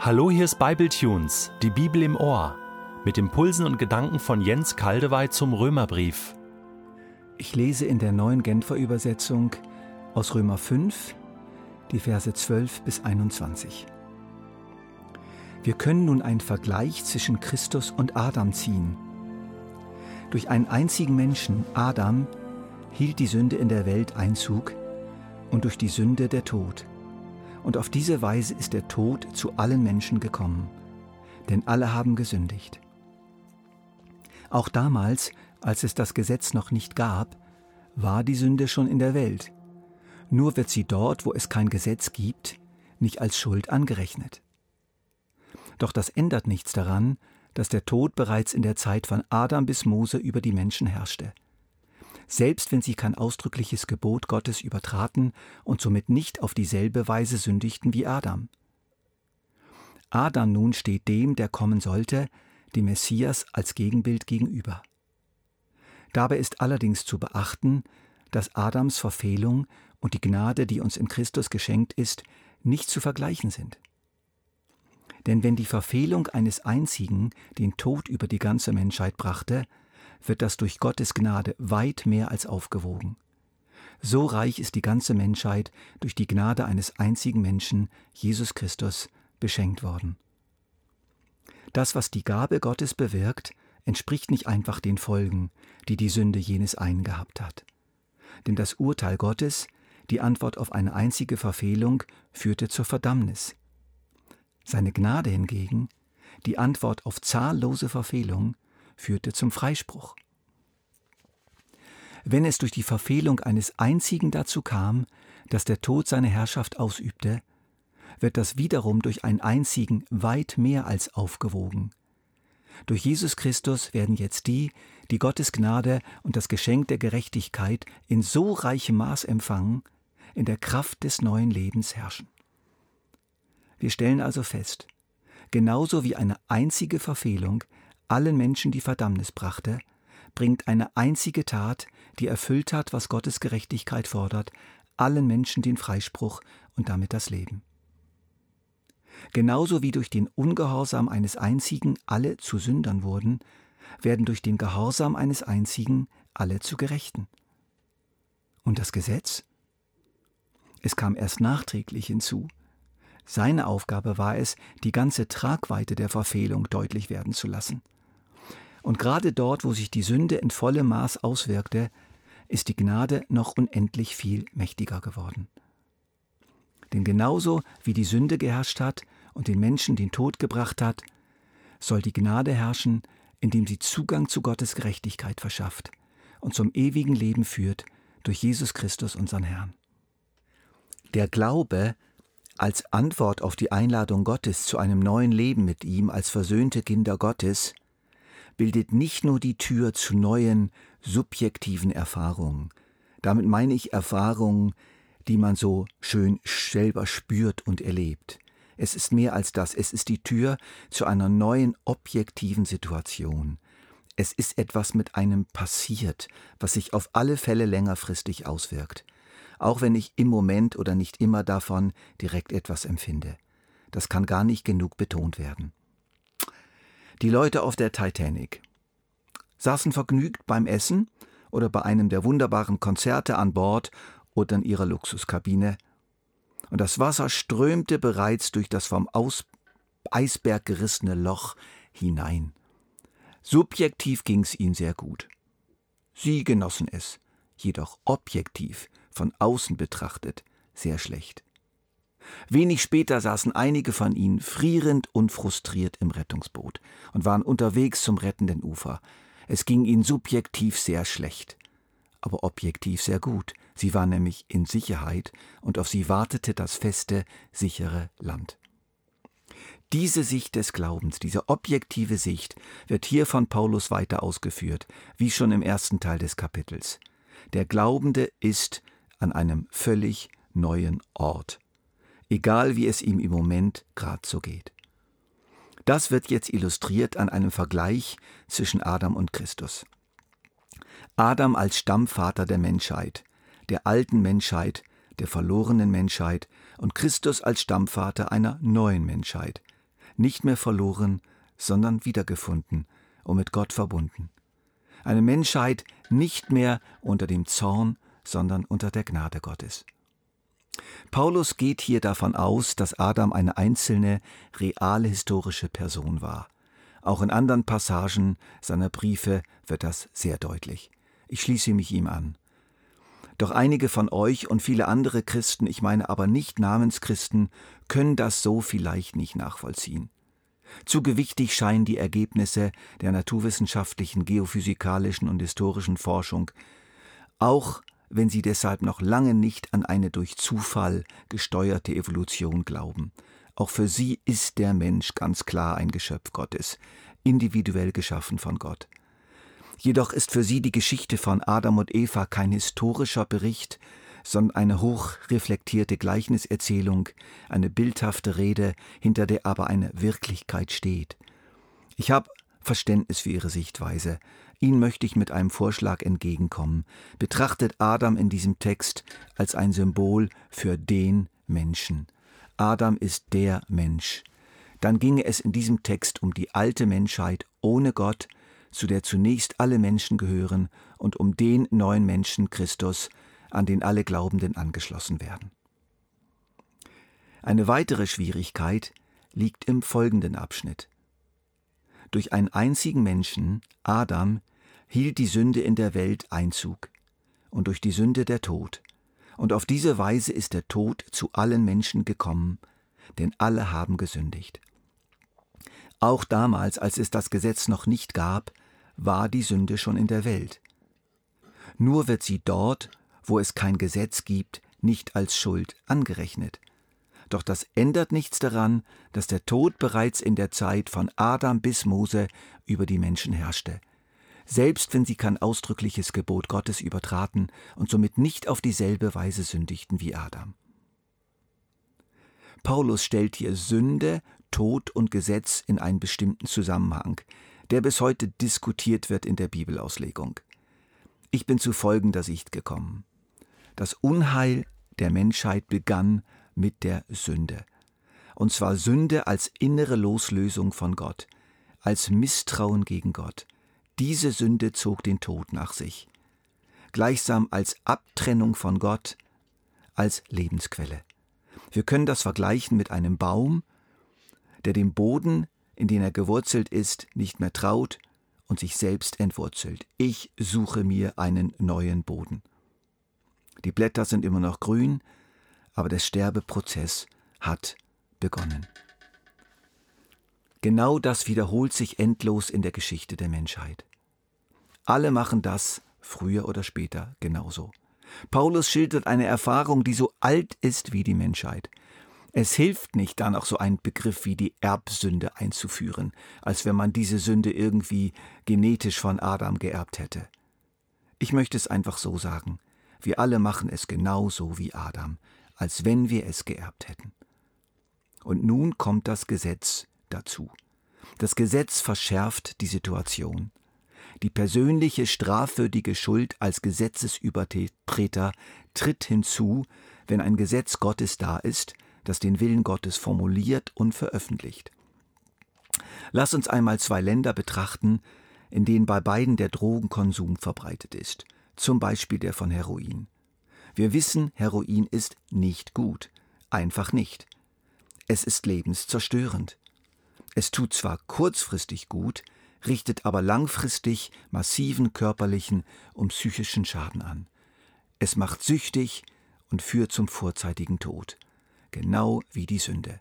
Hallo, hier ist Bibletunes, die Bibel im Ohr, mit Impulsen und Gedanken von Jens Kaldewey zum Römerbrief. Ich lese in der neuen Genfer Übersetzung aus Römer 5, die Verse 12 bis 21. Wir können nun einen Vergleich zwischen Christus und Adam ziehen. Durch einen einzigen Menschen, Adam, hielt die Sünde in der Welt Einzug und durch die Sünde der Tod. Und auf diese Weise ist der Tod zu allen Menschen gekommen, denn alle haben gesündigt. Auch damals, als es das Gesetz noch nicht gab, war die Sünde schon in der Welt. Nur wird sie dort, wo es kein Gesetz gibt, nicht als Schuld angerechnet. Doch das ändert nichts daran, dass der Tod bereits in der Zeit von Adam bis Mose über die Menschen herrschte selbst wenn sie kein ausdrückliches Gebot Gottes übertraten und somit nicht auf dieselbe Weise sündigten wie Adam. Adam nun steht dem, der kommen sollte, dem Messias als Gegenbild gegenüber. Dabei ist allerdings zu beachten, dass Adams Verfehlung und die Gnade, die uns in Christus geschenkt ist, nicht zu vergleichen sind. Denn wenn die Verfehlung eines einzigen den Tod über die ganze Menschheit brachte, wird das durch Gottes Gnade weit mehr als aufgewogen. So reich ist die ganze Menschheit durch die Gnade eines einzigen Menschen, Jesus Christus, beschenkt worden. Das, was die Gabe Gottes bewirkt, entspricht nicht einfach den Folgen, die die Sünde jenes einen gehabt hat. Denn das Urteil Gottes, die Antwort auf eine einzige Verfehlung, führte zur Verdammnis. Seine Gnade hingegen, die Antwort auf zahllose Verfehlung, führte zum Freispruch. Wenn es durch die Verfehlung eines einzigen dazu kam, dass der Tod seine Herrschaft ausübte, wird das wiederum durch einen einzigen weit mehr als aufgewogen. Durch Jesus Christus werden jetzt die, die Gottes Gnade und das Geschenk der Gerechtigkeit in so reichem Maß empfangen, in der Kraft des neuen Lebens herrschen. Wir stellen also fest, genauso wie eine einzige Verfehlung allen Menschen die Verdammnis brachte, bringt eine einzige Tat, die erfüllt hat, was Gottes Gerechtigkeit fordert, allen Menschen den Freispruch und damit das Leben. Genauso wie durch den Ungehorsam eines einzigen alle zu Sündern wurden, werden durch den Gehorsam eines einzigen alle zu Gerechten. Und das Gesetz? Es kam erst nachträglich hinzu. Seine Aufgabe war es, die ganze Tragweite der Verfehlung deutlich werden zu lassen. Und gerade dort, wo sich die Sünde in vollem Maß auswirkte, ist die Gnade noch unendlich viel mächtiger geworden. Denn genauso wie die Sünde geherrscht hat und den Menschen den Tod gebracht hat, soll die Gnade herrschen, indem sie Zugang zu Gottes Gerechtigkeit verschafft und zum ewigen Leben führt durch Jesus Christus unseren Herrn. Der Glaube als Antwort auf die Einladung Gottes zu einem neuen Leben mit ihm als versöhnte Kinder Gottes bildet nicht nur die Tür zu neuen subjektiven Erfahrungen. Damit meine ich Erfahrungen, die man so schön selber spürt und erlebt. Es ist mehr als das, es ist die Tür zu einer neuen objektiven Situation. Es ist etwas mit einem passiert, was sich auf alle Fälle längerfristig auswirkt, auch wenn ich im Moment oder nicht immer davon direkt etwas empfinde. Das kann gar nicht genug betont werden. Die Leute auf der Titanic saßen vergnügt beim Essen oder bei einem der wunderbaren Konzerte an Bord oder in ihrer Luxuskabine. Und das Wasser strömte bereits durch das vom Aus Eisberg gerissene Loch hinein. Subjektiv ging's ihnen sehr gut. Sie genossen es, jedoch objektiv, von außen betrachtet, sehr schlecht. Wenig später saßen einige von ihnen frierend und frustriert im Rettungsboot und waren unterwegs zum rettenden Ufer. Es ging ihnen subjektiv sehr schlecht, aber objektiv sehr gut. Sie waren nämlich in Sicherheit und auf sie wartete das feste, sichere Land. Diese Sicht des Glaubens, diese objektive Sicht, wird hier von Paulus weiter ausgeführt, wie schon im ersten Teil des Kapitels. Der Glaubende ist an einem völlig neuen Ort egal wie es ihm im Moment gerade so geht. Das wird jetzt illustriert an einem Vergleich zwischen Adam und Christus. Adam als Stammvater der Menschheit, der alten Menschheit, der verlorenen Menschheit und Christus als Stammvater einer neuen Menschheit, nicht mehr verloren, sondern wiedergefunden und mit Gott verbunden. Eine Menschheit nicht mehr unter dem Zorn, sondern unter der Gnade Gottes. Paulus geht hier davon aus, dass Adam eine einzelne, reale historische Person war. Auch in anderen Passagen seiner Briefe wird das sehr deutlich. Ich schließe mich ihm an. Doch einige von euch und viele andere Christen, ich meine aber nicht Namenschristen, können das so vielleicht nicht nachvollziehen. Zu gewichtig scheinen die Ergebnisse der naturwissenschaftlichen, geophysikalischen und historischen Forschung, auch wenn sie deshalb noch lange nicht an eine durch Zufall gesteuerte Evolution glauben. Auch für sie ist der Mensch ganz klar ein Geschöpf Gottes, individuell geschaffen von Gott. Jedoch ist für sie die Geschichte von Adam und Eva kein historischer Bericht, sondern eine hochreflektierte Gleichniserzählung, eine bildhafte Rede, hinter der aber eine Wirklichkeit steht. Ich habe Verständnis für ihre Sichtweise. Ihnen möchte ich mit einem Vorschlag entgegenkommen. Betrachtet Adam in diesem Text als ein Symbol für den Menschen. Adam ist der Mensch. Dann ginge es in diesem Text um die alte Menschheit ohne Gott, zu der zunächst alle Menschen gehören, und um den neuen Menschen Christus, an den alle Glaubenden angeschlossen werden. Eine weitere Schwierigkeit liegt im folgenden Abschnitt. Durch einen einzigen Menschen, Adam, hielt die Sünde in der Welt Einzug und durch die Sünde der Tod. Und auf diese Weise ist der Tod zu allen Menschen gekommen, denn alle haben gesündigt. Auch damals, als es das Gesetz noch nicht gab, war die Sünde schon in der Welt. Nur wird sie dort, wo es kein Gesetz gibt, nicht als Schuld angerechnet. Doch das ändert nichts daran, dass der Tod bereits in der Zeit von Adam bis Mose über die Menschen herrschte. Selbst wenn sie kein ausdrückliches Gebot Gottes übertraten und somit nicht auf dieselbe Weise sündigten wie Adam. Paulus stellt hier Sünde, Tod und Gesetz in einen bestimmten Zusammenhang, der bis heute diskutiert wird in der Bibelauslegung. Ich bin zu folgender Sicht gekommen. Das Unheil der Menschheit begann mit der Sünde. Und zwar Sünde als innere Loslösung von Gott, als Misstrauen gegen Gott. Diese Sünde zog den Tod nach sich. Gleichsam als Abtrennung von Gott, als Lebensquelle. Wir können das vergleichen mit einem Baum, der dem Boden, in den er gewurzelt ist, nicht mehr traut und sich selbst entwurzelt. Ich suche mir einen neuen Boden. Die Blätter sind immer noch grün, aber der Sterbeprozess hat begonnen. Genau das wiederholt sich endlos in der Geschichte der Menschheit. Alle machen das früher oder später genauso. Paulus schildert eine Erfahrung, die so alt ist wie die Menschheit. Es hilft nicht, da noch so einen Begriff wie die Erbsünde einzuführen, als wenn man diese Sünde irgendwie genetisch von Adam geerbt hätte. Ich möchte es einfach so sagen. Wir alle machen es genauso wie Adam als wenn wir es geerbt hätten. Und nun kommt das Gesetz dazu. Das Gesetz verschärft die Situation. Die persönliche strafwürdige Schuld als Gesetzesübertreter tritt hinzu, wenn ein Gesetz Gottes da ist, das den Willen Gottes formuliert und veröffentlicht. Lass uns einmal zwei Länder betrachten, in denen bei beiden der Drogenkonsum verbreitet ist, zum Beispiel der von Heroin. Wir wissen, Heroin ist nicht gut. Einfach nicht. Es ist lebenszerstörend. Es tut zwar kurzfristig gut, richtet aber langfristig massiven körperlichen und psychischen Schaden an. Es macht süchtig und führt zum vorzeitigen Tod, genau wie die Sünde.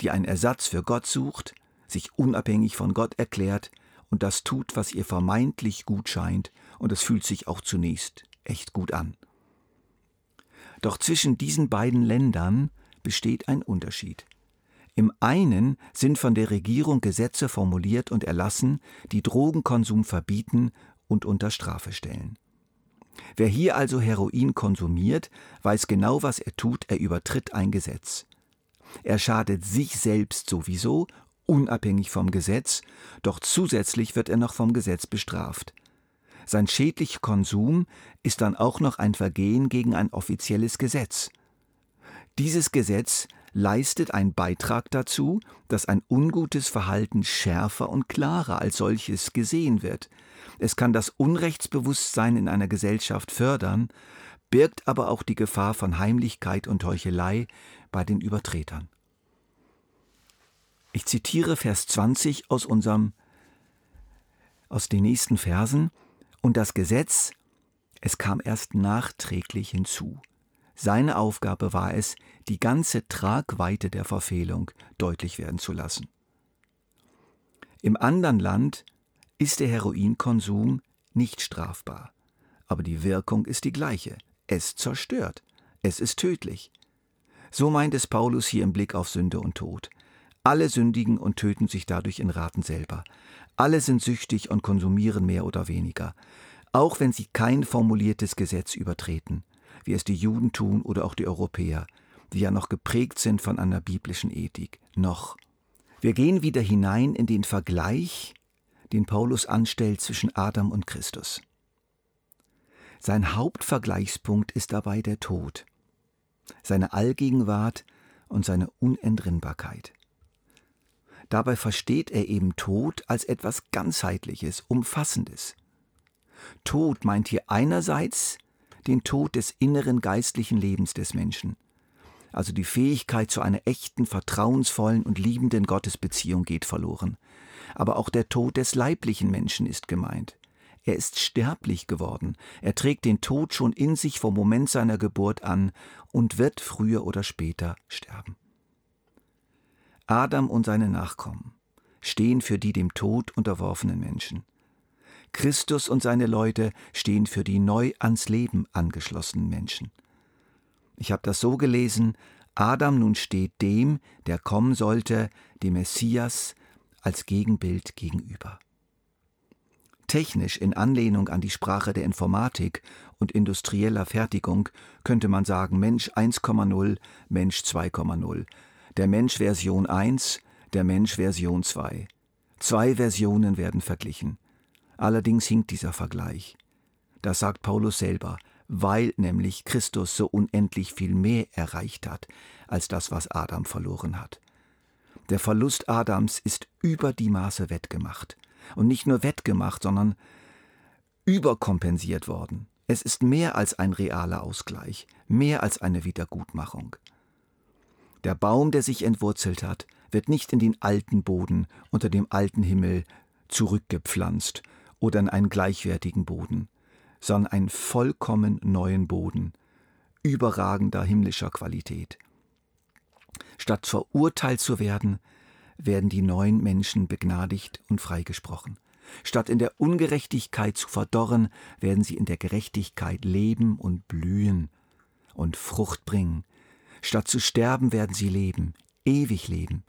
Die einen Ersatz für Gott sucht, sich unabhängig von Gott erklärt und das tut, was ihr vermeintlich gut scheint, und es fühlt sich auch zunächst echt gut an. Doch zwischen diesen beiden Ländern besteht ein Unterschied. Im einen sind von der Regierung Gesetze formuliert und erlassen, die Drogenkonsum verbieten und unter Strafe stellen. Wer hier also Heroin konsumiert, weiß genau, was er tut, er übertritt ein Gesetz. Er schadet sich selbst sowieso, unabhängig vom Gesetz, doch zusätzlich wird er noch vom Gesetz bestraft. Sein schädlicher Konsum ist dann auch noch ein Vergehen gegen ein offizielles Gesetz. Dieses Gesetz leistet einen Beitrag dazu, dass ein ungutes Verhalten schärfer und klarer als solches gesehen wird. Es kann das Unrechtsbewusstsein in einer Gesellschaft fördern, birgt aber auch die Gefahr von Heimlichkeit und Heuchelei bei den Übertretern. Ich zitiere Vers 20 aus unserem aus den nächsten Versen und das Gesetz es kam erst nachträglich hinzu. Seine Aufgabe war es, die ganze Tragweite der Verfehlung deutlich werden zu lassen. Im anderen Land ist der Heroinkonsum nicht strafbar, aber die Wirkung ist die gleiche. Es zerstört, es ist tödlich. So meint es Paulus hier im Blick auf Sünde und Tod. Alle sündigen und töten sich dadurch in Raten selber. Alle sind süchtig und konsumieren mehr oder weniger, auch wenn sie kein formuliertes Gesetz übertreten wie es die Juden tun oder auch die Europäer, die ja noch geprägt sind von einer biblischen Ethik. Noch. Wir gehen wieder hinein in den Vergleich, den Paulus anstellt zwischen Adam und Christus. Sein Hauptvergleichspunkt ist dabei der Tod, seine Allgegenwart und seine Unentrinnbarkeit. Dabei versteht er eben Tod als etwas ganzheitliches, umfassendes. Tod meint hier einerseits den Tod des inneren geistlichen Lebens des Menschen. Also die Fähigkeit zu einer echten, vertrauensvollen und liebenden Gottesbeziehung geht verloren. Aber auch der Tod des leiblichen Menschen ist gemeint. Er ist sterblich geworden, er trägt den Tod schon in sich vom Moment seiner Geburt an und wird früher oder später sterben. Adam und seine Nachkommen stehen für die dem Tod unterworfenen Menschen. Christus und seine Leute stehen für die neu ans Leben angeschlossenen Menschen. Ich habe das so gelesen, Adam nun steht dem, der kommen sollte, dem Messias, als Gegenbild gegenüber. Technisch in Anlehnung an die Sprache der Informatik und industrieller Fertigung könnte man sagen Mensch 1,0, Mensch 2,0, der Mensch Version 1, der Mensch Version 2. Zwei Versionen werden verglichen. Allerdings hinkt dieser Vergleich. Das sagt Paulus selber, weil nämlich Christus so unendlich viel mehr erreicht hat als das, was Adam verloren hat. Der Verlust Adams ist über die Maße wettgemacht. Und nicht nur wettgemacht, sondern überkompensiert worden. Es ist mehr als ein realer Ausgleich, mehr als eine Wiedergutmachung. Der Baum, der sich entwurzelt hat, wird nicht in den alten Boden unter dem alten Himmel zurückgepflanzt oder in einen gleichwertigen Boden, sondern einen vollkommen neuen Boden, überragender himmlischer Qualität. Statt verurteilt zu werden, werden die neuen Menschen begnadigt und freigesprochen. Statt in der Ungerechtigkeit zu verdorren, werden sie in der Gerechtigkeit leben und blühen und Frucht bringen. Statt zu sterben, werden sie leben, ewig leben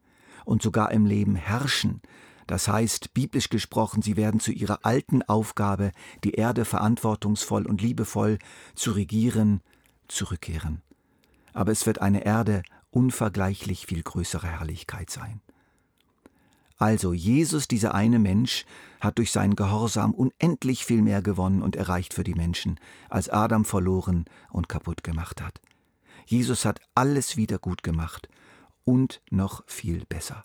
und sogar im Leben herrschen, das heißt, biblisch gesprochen, sie werden zu ihrer alten Aufgabe, die Erde verantwortungsvoll und liebevoll zu regieren, zurückkehren. Aber es wird eine Erde unvergleichlich viel größere Herrlichkeit sein. Also Jesus, dieser eine Mensch, hat durch seinen Gehorsam unendlich viel mehr gewonnen und erreicht für die Menschen, als Adam verloren und kaputt gemacht hat. Jesus hat alles wieder gut gemacht und noch viel besser.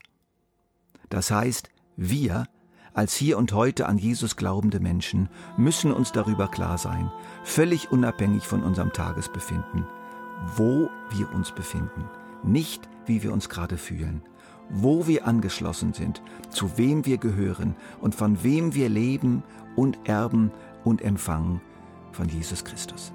Das heißt, wir, als hier und heute an Jesus glaubende Menschen, müssen uns darüber klar sein, völlig unabhängig von unserem Tagesbefinden, wo wir uns befinden, nicht wie wir uns gerade fühlen, wo wir angeschlossen sind, zu wem wir gehören und von wem wir leben und erben und empfangen von Jesus Christus.